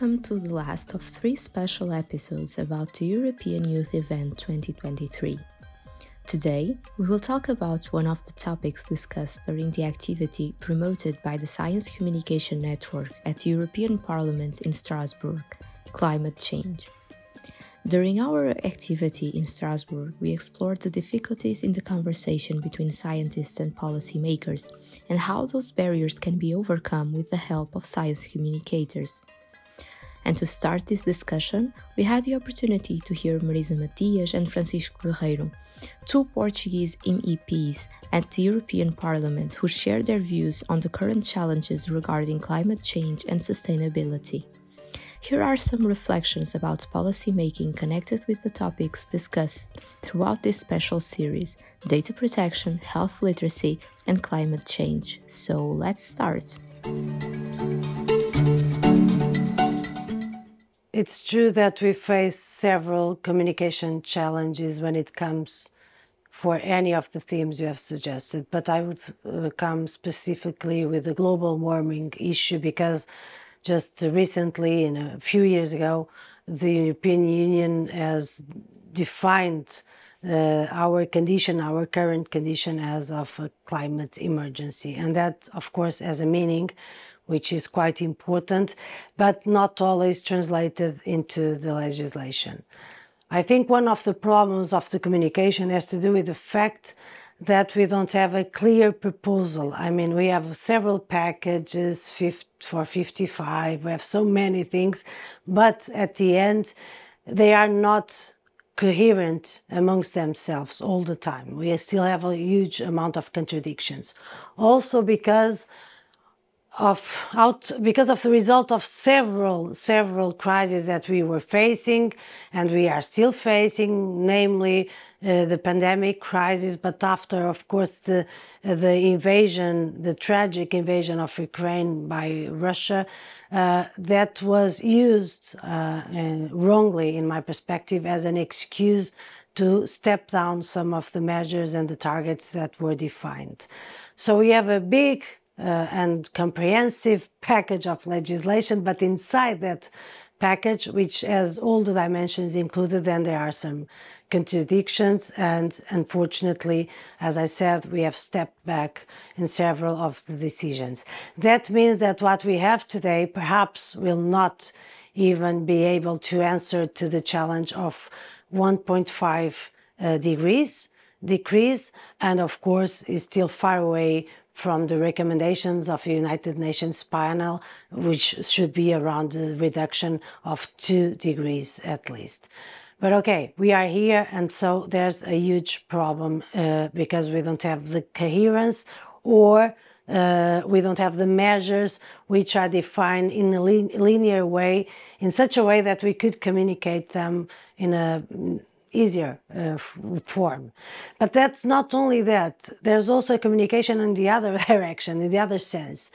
Welcome to the last of three special episodes about the European Youth Event 2023. Today, we will talk about one of the topics discussed during the activity promoted by the Science Communication Network at the European Parliament in Strasbourg climate change. During our activity in Strasbourg, we explored the difficulties in the conversation between scientists and policymakers and how those barriers can be overcome with the help of science communicators. And to start this discussion, we had the opportunity to hear Marisa Matias and Francisco Guerreiro, two Portuguese MEPs at the European Parliament who shared their views on the current challenges regarding climate change and sustainability. Here are some reflections about policymaking connected with the topics discussed throughout this special series data protection, health literacy, and climate change. So let's start. It's true that we face several communication challenges when it comes for any of the themes you have suggested, but I would uh, come specifically with the global warming issue because just recently, in a few years ago, the European Union has defined uh, our condition, our current condition, as of a climate emergency. And that, of course, has a meaning which is quite important, but not always translated into the legislation. I think one of the problems of the communication has to do with the fact that we don't have a clear proposal. I mean, we have several packages for 55, we have so many things, but at the end, they are not coherent amongst themselves all the time. We still have a huge amount of contradictions. Also, because of out because of the result of several several crises that we were facing and we are still facing namely uh, the pandemic crisis but after of course the the invasion the tragic invasion of Ukraine by Russia uh, that was used uh, wrongly in my perspective as an excuse to step down some of the measures and the targets that were defined. So we have a big uh, and comprehensive package of legislation, but inside that package, which has all the dimensions included, then there are some contradictions. And unfortunately, as I said, we have stepped back in several of the decisions. That means that what we have today perhaps will not even be able to answer to the challenge of 1.5 uh, degrees decrease, and of course, is still far away from the recommendations of the United Nations panel, which should be around the reduction of two degrees at least. But okay, we are here, and so there's a huge problem uh, because we don't have the coherence or uh, we don't have the measures which are defined in a linear way, in such a way that we could communicate them in a easier uh, form. But that's not only that, there's also communication in the other direction, in the other sense.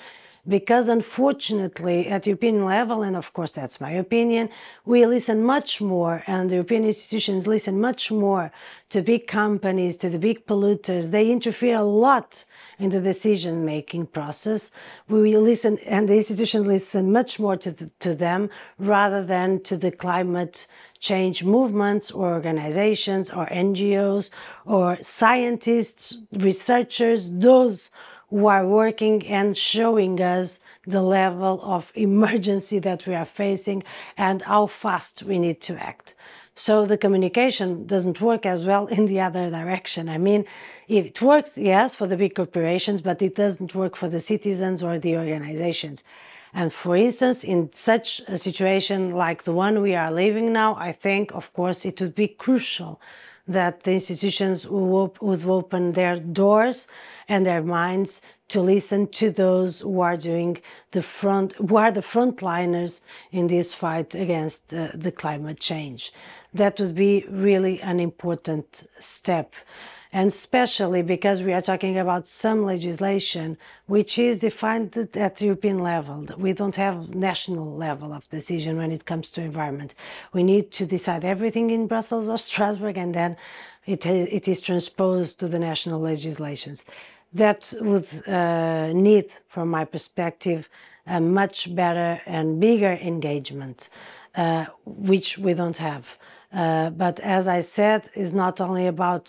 Because unfortunately, at European level, and of course that's my opinion, we listen much more, and the European institutions listen much more to big companies, to the big polluters. They interfere a lot in the decision making process. We listen, and the institutions listen much more to, the, to them rather than to the climate change movements or organizations or NGOs or scientists, researchers, those who are working and showing us the level of emergency that we are facing and how fast we need to act. So the communication doesn't work as well in the other direction. I mean, it works, yes, for the big corporations, but it doesn't work for the citizens or the organizations. And for instance, in such a situation like the one we are living now, I think, of course, it would be crucial that the institutions would open their doors and their minds to listen to those who are doing the front, who are the frontliners in this fight against uh, the climate change. That would be really an important step and especially because we are talking about some legislation which is defined at European level. We don't have national level of decision when it comes to environment. We need to decide everything in Brussels or Strasbourg and then it, it is transposed to the national legislations. that would uh, need, from my perspective, a much better and bigger engagement, uh, which we don't have. Uh, but as I said, it's not only about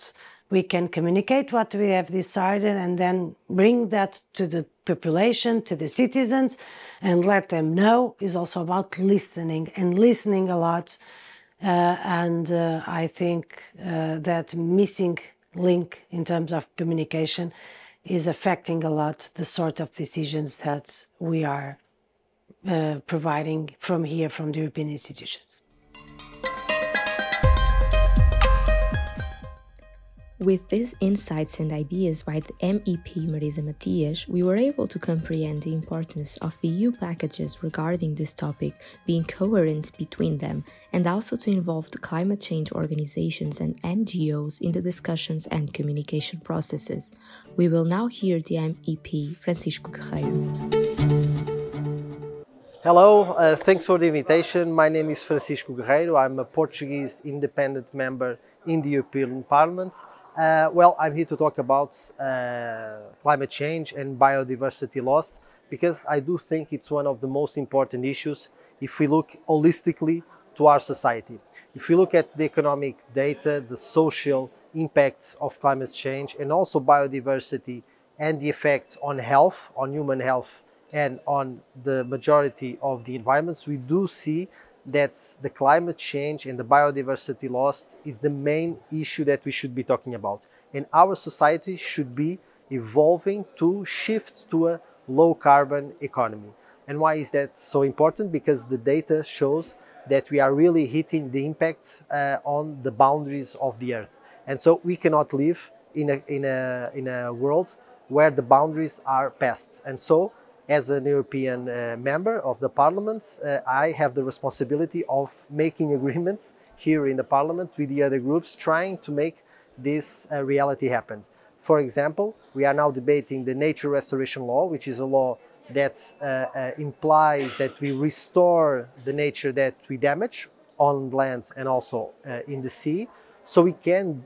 we can communicate what we have decided and then bring that to the population, to the citizens, and let them know. Is also about listening and listening a lot. Uh, and uh, I think uh, that missing link in terms of communication is affecting a lot the sort of decisions that we are uh, providing from here, from the European institutions. With these insights and ideas by the MEP Marisa Matias, we were able to comprehend the importance of the EU packages regarding this topic being coherent between them and also to involve the climate change organizations and NGOs in the discussions and communication processes. We will now hear the MEP Francisco Guerreiro. Hello, uh, thanks for the invitation. My name is Francisco Guerreiro. I'm a Portuguese independent member in the European Parliament. Uh, well, I'm here to talk about uh, climate change and biodiversity loss because I do think it's one of the most important issues if we look holistically to our society. If we look at the economic data, the social impacts of climate change, and also biodiversity and the effects on health, on human health, and on the majority of the environments, we do see that the climate change and the biodiversity loss is the main issue that we should be talking about. And our society should be evolving to shift to a low carbon economy. And why is that so important? Because the data shows that we are really hitting the impacts uh, on the boundaries of the earth. And so we cannot live in a, in a, in a world where the boundaries are passed. And so as an European uh, member of the Parliament, uh, I have the responsibility of making agreements here in the Parliament with the other groups, trying to make this uh, reality happen. For example, we are now debating the nature restoration law, which is a law that uh, uh, implies that we restore the nature that we damage on land and also uh, in the sea, so we can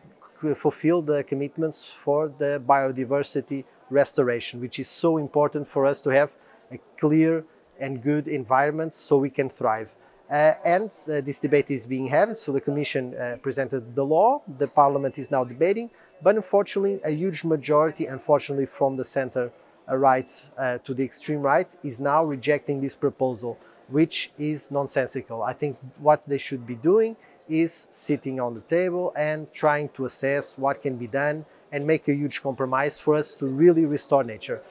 fulfill the commitments for the biodiversity restoration, which is so important for us to have a clear and good environment so we can thrive. Uh, and uh, this debate is being had. So the Commission uh, presented the law, the Parliament is now debating, but unfortunately, a huge majority, unfortunately, from the center uh, right uh, to the extreme right, is now rejecting this proposal, which is nonsensical. I think what they should be doing is sitting on the table and trying to assess what can be done and make a huge compromise for us to really restore nature.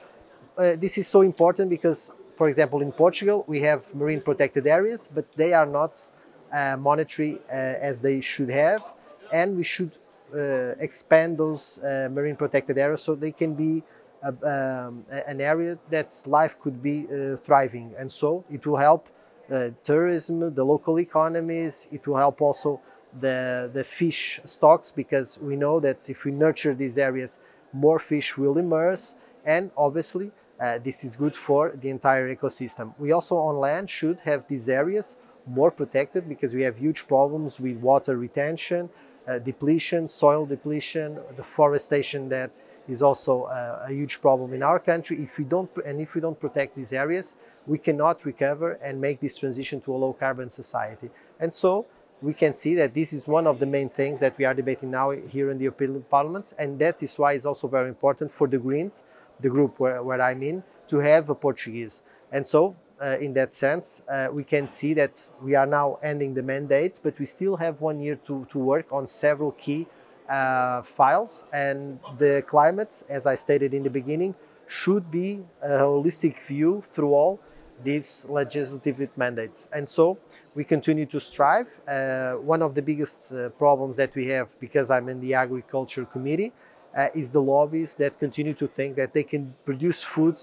Uh, this is so important because, for example, in Portugal, we have marine protected areas, but they are not uh, monetary uh, as they should have, and we should uh, expand those uh, marine protected areas so they can be a, um, an area that life could be uh, thriving, and so it will help tourism, the local economies. It will help also the, the fish stocks because we know that if we nurture these areas, more fish will emerge, and obviously uh, this is good for the entire ecosystem. We also on land should have these areas more protected because we have huge problems with water retention, uh, depletion, soil depletion, deforestation that is also uh, a huge problem in our country. If we don't and if we don't protect these areas, we cannot recover and make this transition to a low carbon society. And so we can see that this is one of the main things that we are debating now here in the European Parliament, and that is why it's also very important for the Greens, the group where, where I'm in, to have a Portuguese. And so, uh, in that sense, uh, we can see that we are now ending the mandate, but we still have one year to, to work on several key uh, files. And the climate, as I stated in the beginning, should be a holistic view through all these legislative mandates. And so we continue to strive. Uh, one of the biggest uh, problems that we have, because I'm in the agriculture committee, uh, is the lobbies that continue to think that they can produce food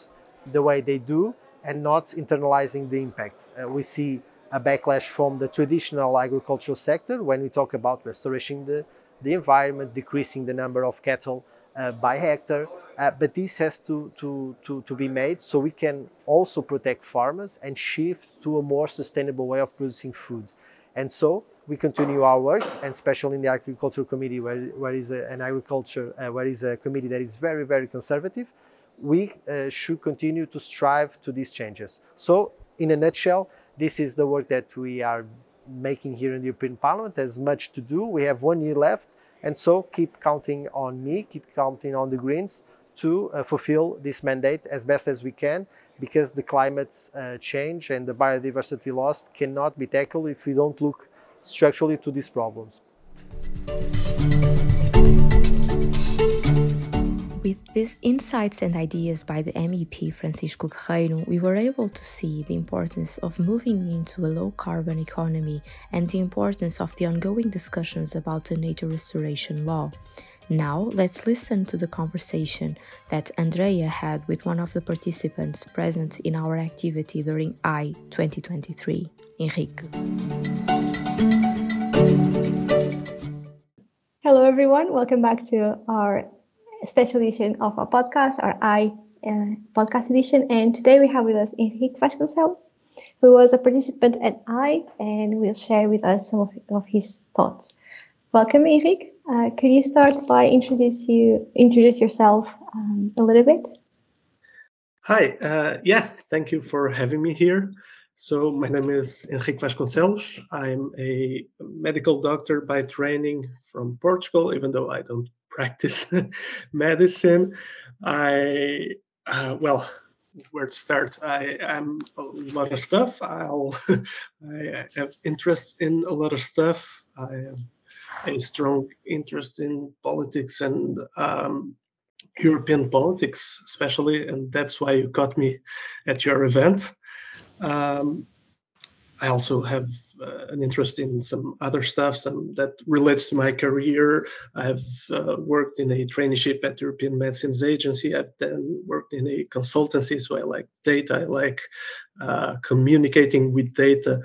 the way they do and not internalizing the impacts. Uh, we see a backlash from the traditional agricultural sector when we talk about restoring the, the environment, decreasing the number of cattle uh, by hectare, uh, but this has to, to, to, to be made so we can also protect farmers and shift to a more sustainable way of producing foods. And so we continue our work, and especially in the Agriculture Committee, where, where is a, an agriculture, uh, where is a committee that is very, very conservative, we uh, should continue to strive to these changes. So, in a nutshell, this is the work that we are making here in the European Parliament. There's much to do. We have one year left, and so keep counting on me, keep counting on the Greens to uh, fulfill this mandate as best as we can because the climate uh, change and the biodiversity loss cannot be tackled if we don't look structurally to these problems. With these insights and ideas by the MEP Francisco Guerreiro, we were able to see the importance of moving into a low carbon economy and the importance of the ongoing discussions about the nature restoration law. Now, let's listen to the conversation that Andrea had with one of the participants present in our activity during I 2023, Henrique. Hello, everyone. Welcome back to our special edition of our podcast, our EYE uh, podcast edition. And today we have with us Henrique Vasconcelos, who was a participant at EYE and will share with us some of, of his thoughts. Welcome, Henrique. Uh, could you start by introduce you introduce yourself um, a little bit? Hi. Uh, yeah, thank you for having me here. So my name is Henrique Vasconcelos. I'm a medical doctor by training from Portugal, even though I don't practice medicine. I uh, well, where to start? I am a lot of stuff. I'll I have interest in a lot of stuff. I have a strong interest in politics and um, European politics, especially, and that's why you got me at your event. Um, I also have uh, an interest in some other stuff some that relates to my career. I've uh, worked in a traineeship at European Medicines Agency. I've then worked in a consultancy, so I like data. I like uh, communicating with data,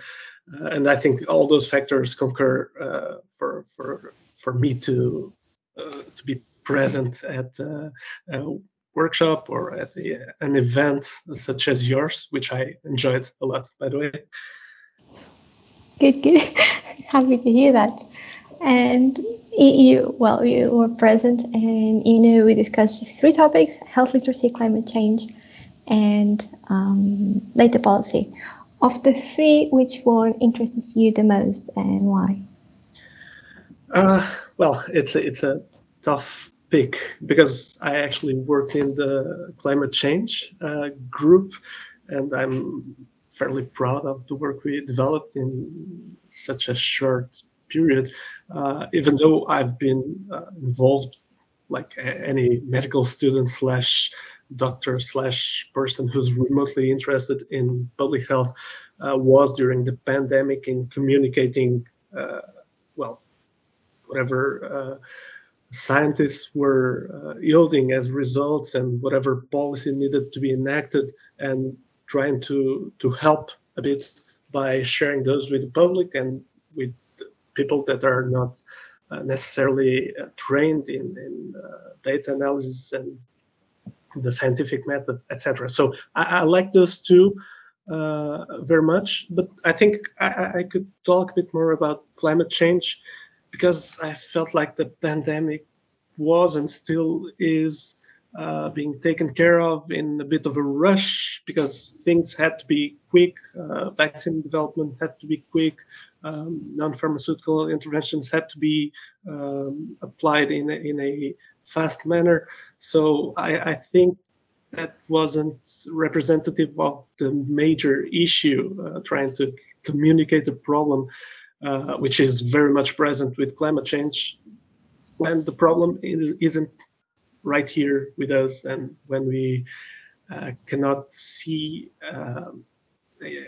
and I think all those factors concur uh, for for for me to uh, to be present at a workshop or at a, an event such as yours, which I enjoyed a lot, by the way. Good, good. Happy to hear that. And you, well, you were present, and you know we discussed three topics: health literacy, climate change, and um, data policy. Of the three, which one interests you the most, and why? Uh, well, it's a, it's a tough pick because I actually worked in the climate change uh, group, and I'm fairly proud of the work we developed in such a short period. Uh, even though I've been uh, involved, like any medical student slash doctor slash person who's remotely interested in public health, uh, was during the pandemic in communicating, uh, well, whatever uh, scientists were uh, yielding as results and whatever policy needed to be enacted and trying to to help a bit by sharing those with the public and with people that are not uh, necessarily trained in, in uh, data analysis and the scientific method, etc. So I, I, like those two uh, very much, but I think I, I could talk a bit more about climate change because I felt like the pandemic was and still is uh, being taken care of in a bit of a rush because things had to be quick. Uh, vaccine development had to be quick. Um, non-pharmaceutical interventions had to be um, applied in a, in a fast manner. So I, I, think that wasn't representative of the major issue, uh, trying to communicate the problem, uh, which is very much present with climate change. When the problem is, isn't right here with us and when we uh, cannot see um,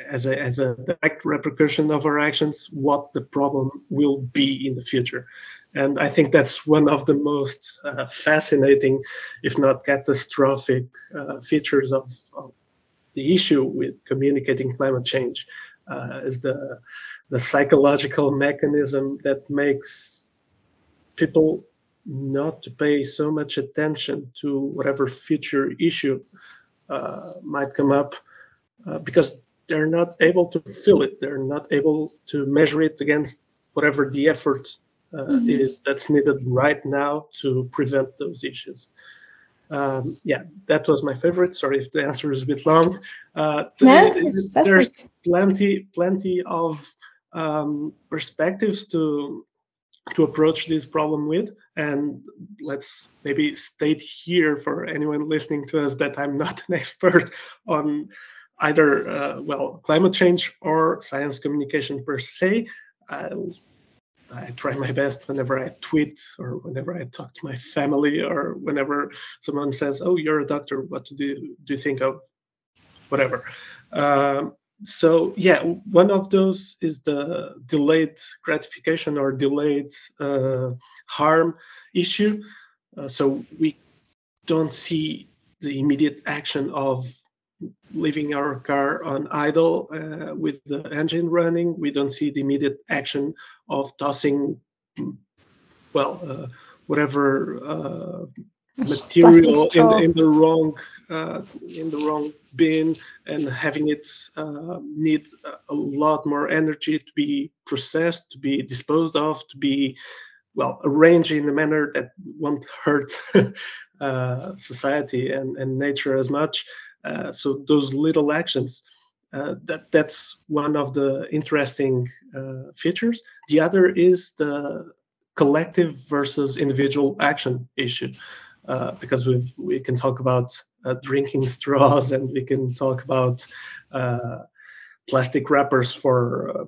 as a, as a direct repercussion of our actions what the problem will be in the future. And i think that's one of the most uh, fascinating if not catastrophic uh, features of, of, the issue with communicating climate change uh, is the the psychological mechanism that makes people not to pay so much attention to whatever future issue uh, might come up uh, because they're not able to fill it. They're not able to measure it against whatever the effort uh, mm-hmm. is that's needed right now to prevent those issues. Um, yeah, that was my favorite. Sorry if the answer is a bit long. Uh, no, there's plenty, plenty of um, perspectives to to approach this problem with. And let's maybe state here for anyone listening to us that I'm not an expert on either uh, well climate change or science communication per se. I'll, I try my best whenever I tweet or whenever I talk to my family or whenever someone says, "Oh, you're a doctor. What do you, do you think of whatever?" Um, so yeah, one of those is the delayed gratification or delayed uh, harm issue. Uh, so we don't see the immediate action of leaving our car on idle uh, with the engine running. We don't see the immediate action of tossing, well, uh, whatever uh, material in, in, the wrong uh, in the wrong bin and having it uh, need a lot more energy to be processed, to be disposed of, to be well arranged in a manner that won't hurt uh, society and, and nature as much. Uh, so those little actions. Uh, that that's one of the interesting uh, features. The other is the collective versus individual action issue. Uh, because we we can talk about uh, drinking straws and we can talk about uh, plastic wrappers for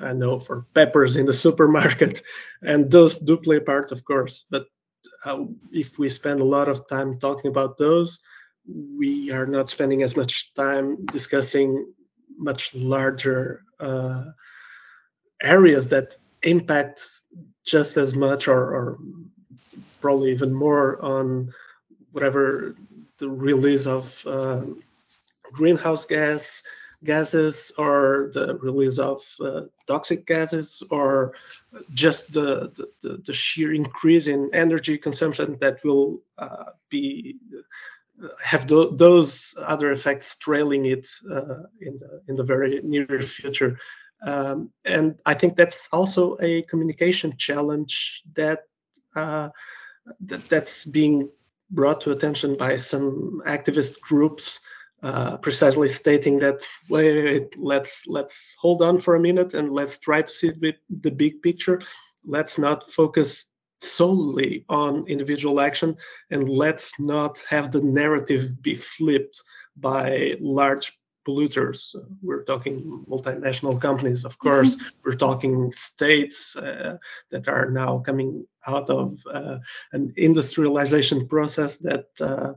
I know for peppers in the supermarket, and those do play a part, of course. But if we spend a lot of time talking about those, we are not spending as much time discussing much larger areas that impact just as much or, or probably even more on whatever the release of uh, greenhouse gas gases or the release of uh, toxic gases or just the, the, the, sheer increase in energy consumption that will uh, be have th- those other effects trailing it uh, in the in the very near future. Um, and I think that's also a communication challenge that uh, that, that's being brought to attention by some activist groups uh, precisely stating that wait let's let's hold on for a minute and let's try to see the big picture. Let's not focus solely on individual action and let's not have the narrative be flipped by large polluters. We're talking multinational companies, of course. Mm-hmm. We're talking states uh, that are now coming out of uh, an industrialization process that, uh,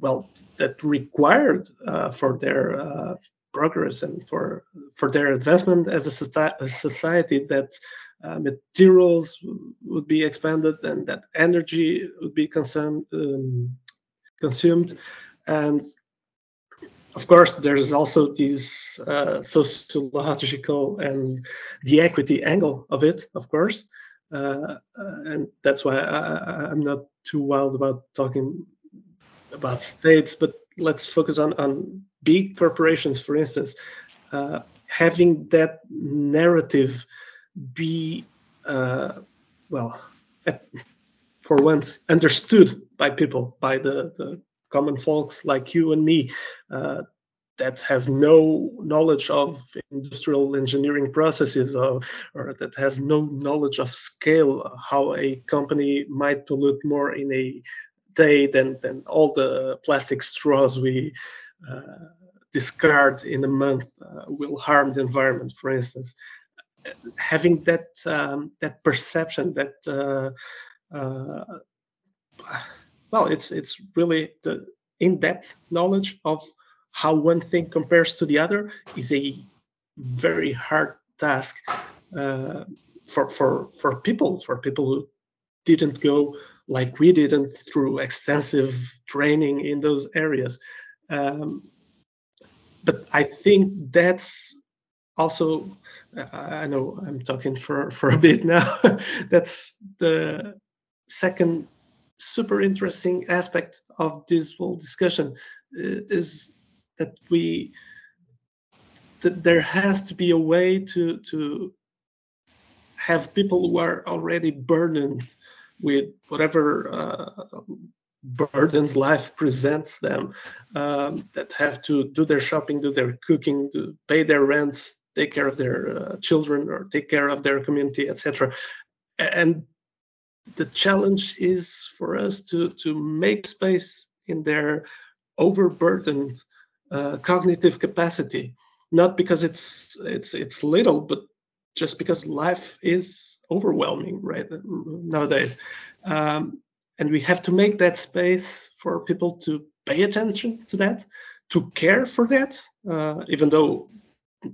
well, that required uh, for their uh, progress and for for their advancement as a, society, a society that uh, materials would be expanded and that energy would be consumed um, consumed and of course, there's also this uh, sociological and the equity angle of it, of course. Uh, uh and that's why I, am not too wild about talking about states, but let's focus on, on big corporations, for instance. Uh, having that narrative be, uh, well, for once, understood by people, by the, the common folks like you and me uh, that has no knowledge of industrial engineering processes or, that has no knowledge of scale how a company might pollute more in a day than, than all the plastic straws we uh, discard in a month uh, will harm the environment for instance having that um, that perception that uh, uh well, it's it's really the in-depth knowledge of how one thing compares to the other is a very hard task uh, for for for people for people who didn't go like we didn't through extensive training in those areas. Um, but I think that's also I know I'm talking for for a bit now. that's the second super interesting aspect of this whole discussion uh, is that we that there has to be a way to to have people who are already burdened with whatever uh, burdens life presents them um, that have to do their shopping do their cooking to pay their rents take care of their uh, children or take care of their community etc and the challenge is for us to to make space in their overburdened uh, cognitive capacity. Not because it's it's it's little but just because life is overwhelming right nowadays. Um, and we have to make that space for people to pay attention to that to care for that uh, even though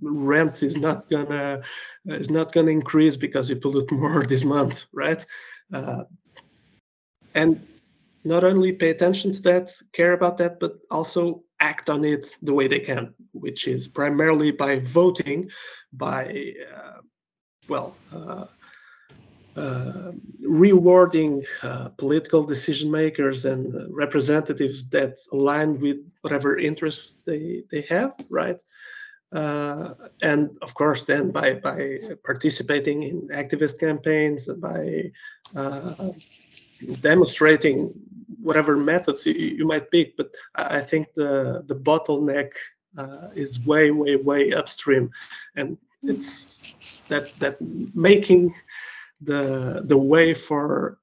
rent is not gonna is not gonna increase because you pollute more this month right uh, and not only pay attention to that care about that but also act on it the way they can which is primarily by voting by uh, well uh, uh, rewarding uh, political decision makers and representatives that align with whatever interests they, they have, right? Uh, and of course, then by, by participating in activist campaigns, by uh, demonstrating whatever methods you, you, might pick. But I think the, the bottleneck uh, is way, way, way upstream. And it's that, that making the the way for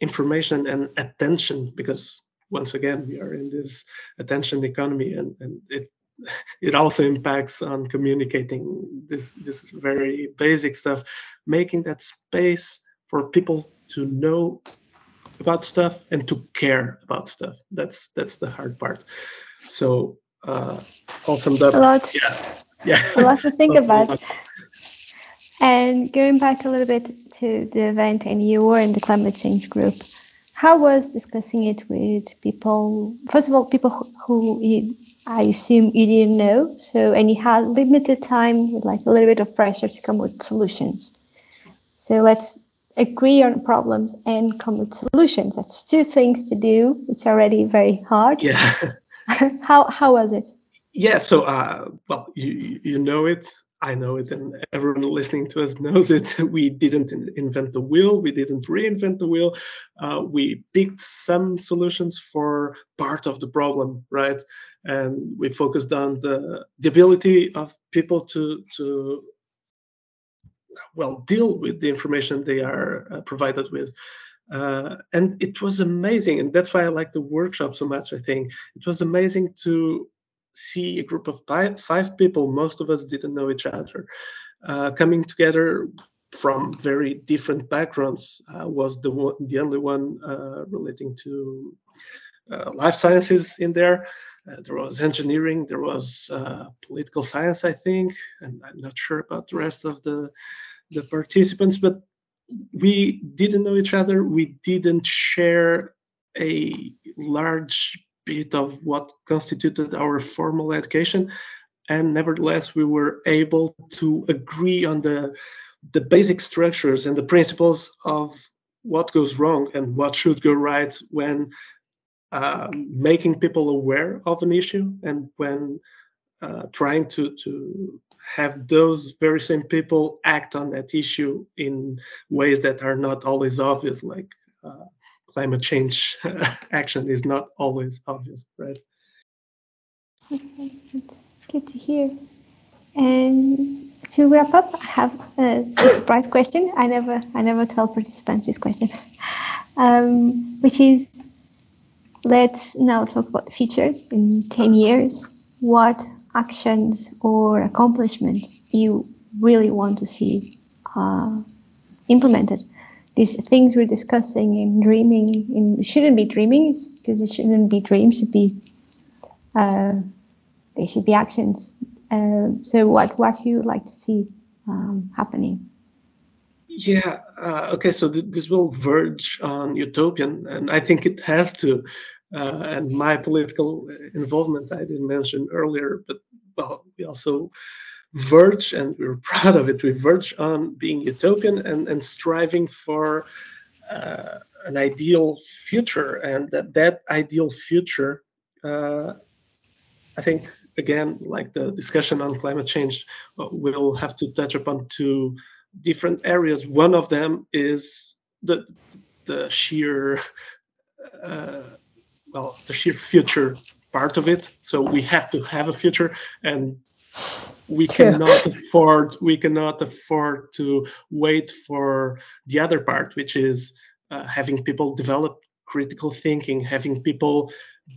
information and attention because once again we are in this attention economy and, and it it also impacts on communicating this this very basic stuff making that space for people to know about stuff and to care about stuff. That's that's the hard part. So uh all summed up a lot. Yeah. Yeah. A lot to think about. And going back a little bit to the event, and you were in the climate change group, how was discussing it with people? First of all, people who you, I assume you didn't know, so and you had limited time, like a little bit of pressure to come with solutions. So let's agree on problems and come with solutions. That's two things to do, which are already very hard. Yeah. how how was it? Yeah. So, uh, well, you you know it. I know it, and everyone listening to us knows it. We didn't invent the wheel. We didn't reinvent the wheel. Uh, we picked some solutions for part of the problem, right? And we focused on the the ability of people to to well deal with the information they are uh, provided with. Uh, and it was amazing, and that's why I like the workshop so much. I think it was amazing to see a group of five, people, most of us didn't know each other, uh, coming together from very different backgrounds. Uh, was the one, the only one uh, relating to uh, life sciences in there. Uh, there was engineering, there was uh, political science, I think, and I'm not sure about the rest of the the participants, but we didn't know each other. We didn't share a large bit of what constituted our formal education. And nevertheless we were able to agree on the the basic structures and the principles of what goes wrong and what should go right when uh, making people aware of an issue and when uh, trying to to have those very same people act on that issue in ways that are not always obvious like uh, climate change action is not always obvious, right? Okay, that's good to hear. And to wrap up, I have a, surprise question. I never, I never tell participants this question, um, which is, let's now talk about the future in ten years. What actions or accomplishments you really want to see uh, implemented these things we're discussing and dreaming in shouldn't be dreaming because it shouldn't be dreams should be uh, they should be actions. Uh, so what what do you like to see um, happening? Yeah uh, okay so th- this will verge on utopian and i think it has to uh, and my political involvement i didn't mention earlier but well we also verge, and we're proud of it, we verge on being utopian and, and striving for uh, an ideal future. And that, that ideal future uh, I think again, like the discussion on climate change, uh, we'll have to touch upon two different areas. One of them is the the sheer uh, well the sheer future part of it. So we have to have a future, and we cannot afford we cannot afford to wait for the other part, which is uh, having people develop critical thinking, having people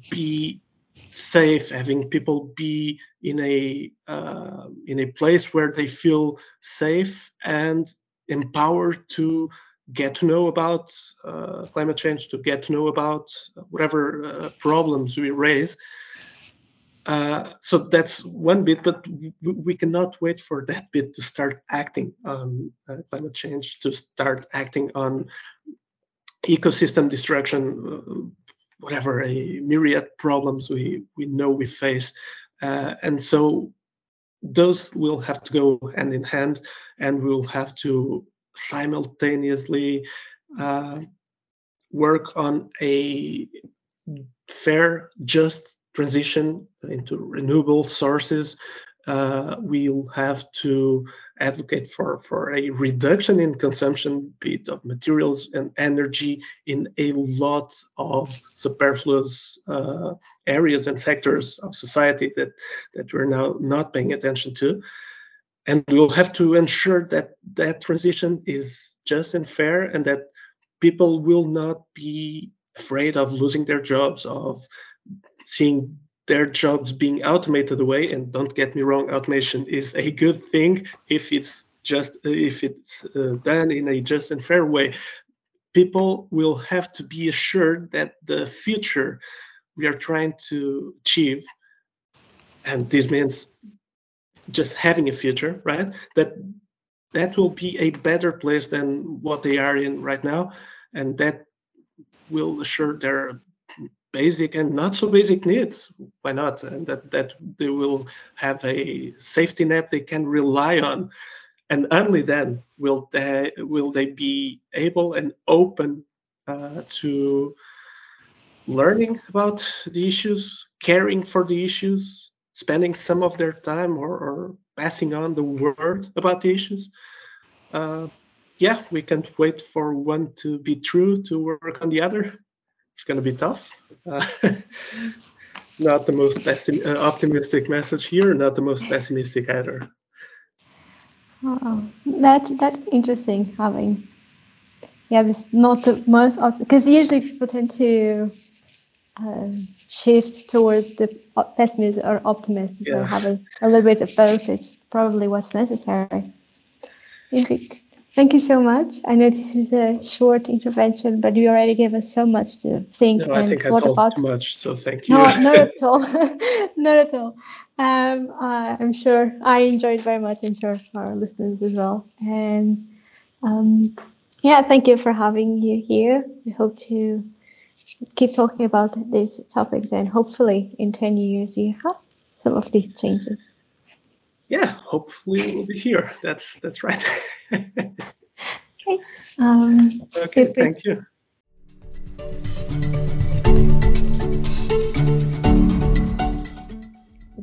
be safe, having people be in a uh, in a place where they feel safe and empowered to get to know about uh, climate change, to get to know about whatever uh, problems we raise. Uh, so that's one bit, but we cannot wait for that bit to start acting on uh, climate change, to start acting on ecosystem destruction, uh, whatever a myriad problems we we know we face, uh, and so those will have to go hand in hand, and we'll have to simultaneously uh, work on a fair, just transition into renewable sources. Uh, we'll have to advocate for, for a reduction in consumption, bit of materials and energy in a lot of superfluous uh, areas and sectors of society that, that we're now not paying attention to. And we'll have to ensure that that transition is just and fair and that people will not be afraid of losing their jobs, of seeing their jobs being automated away and don't get me wrong automation is a good thing if it's just if it's uh, done in a just and fair way. People will have to be assured that the future we are trying to achieve and this means just having a future right that that will be a better place than what they are in right now and that will assure their basic and not so basic needs. Why not? And that that they will have a safety net they can rely on. And only then will they will they be able and open uh, to learning about the issues caring for the issues spending some of their time or, or passing on the word about the issues. Uh, yeah we can't wait for one to be true to work on the other it's going to be tough. Uh, not the most pessim- uh, optimistic message here, not the most pessimistic either. Oh, that's that's interesting. Having yeah, this not the most because usually people tend to uh, shift towards the pessimism or optimism yeah. or having a little bit of both. It's probably what's necessary. Thank you so much. I know this is a short intervention, but you already gave us so much to think no, and I think I told about. too much, so thank you. No, not at all. not at all. Um, uh, I'm sure I enjoyed very much. I'm sure our listeners as well. And um, yeah, thank you for having you here. We hope to keep talking about these topics, and hopefully, in 10 years, you have some of these changes yeah, hopefully we'll be here. That's that's right. okay. Um, okay. Thank you.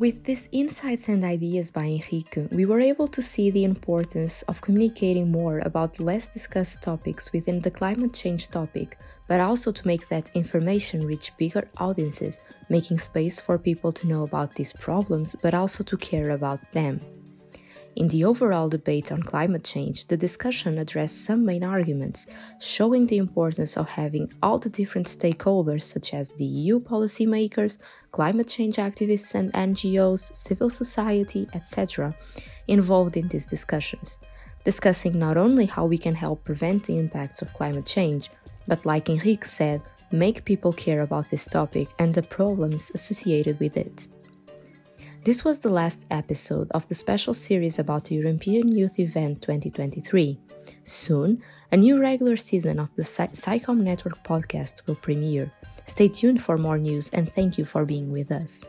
With these insights and ideas by Henrique, we were able to see the importance of communicating more about less discussed topics within the climate change topic, but also to make that information reach bigger audiences, making space for people to know about these problems, but also to care about them. In the overall debate on climate change, the discussion addressed some main arguments, showing the importance of having all the different stakeholders, such as the EU policymakers, climate change activists and NGOs, civil society, etc., involved in these discussions, discussing not only how we can help prevent the impacts of climate change, but like Henrique said, make people care about this topic and the problems associated with it. This was the last episode of the special series about the European Youth Event 2023. Soon, a new regular season of the SciComm Network podcast will premiere. Stay tuned for more news and thank you for being with us.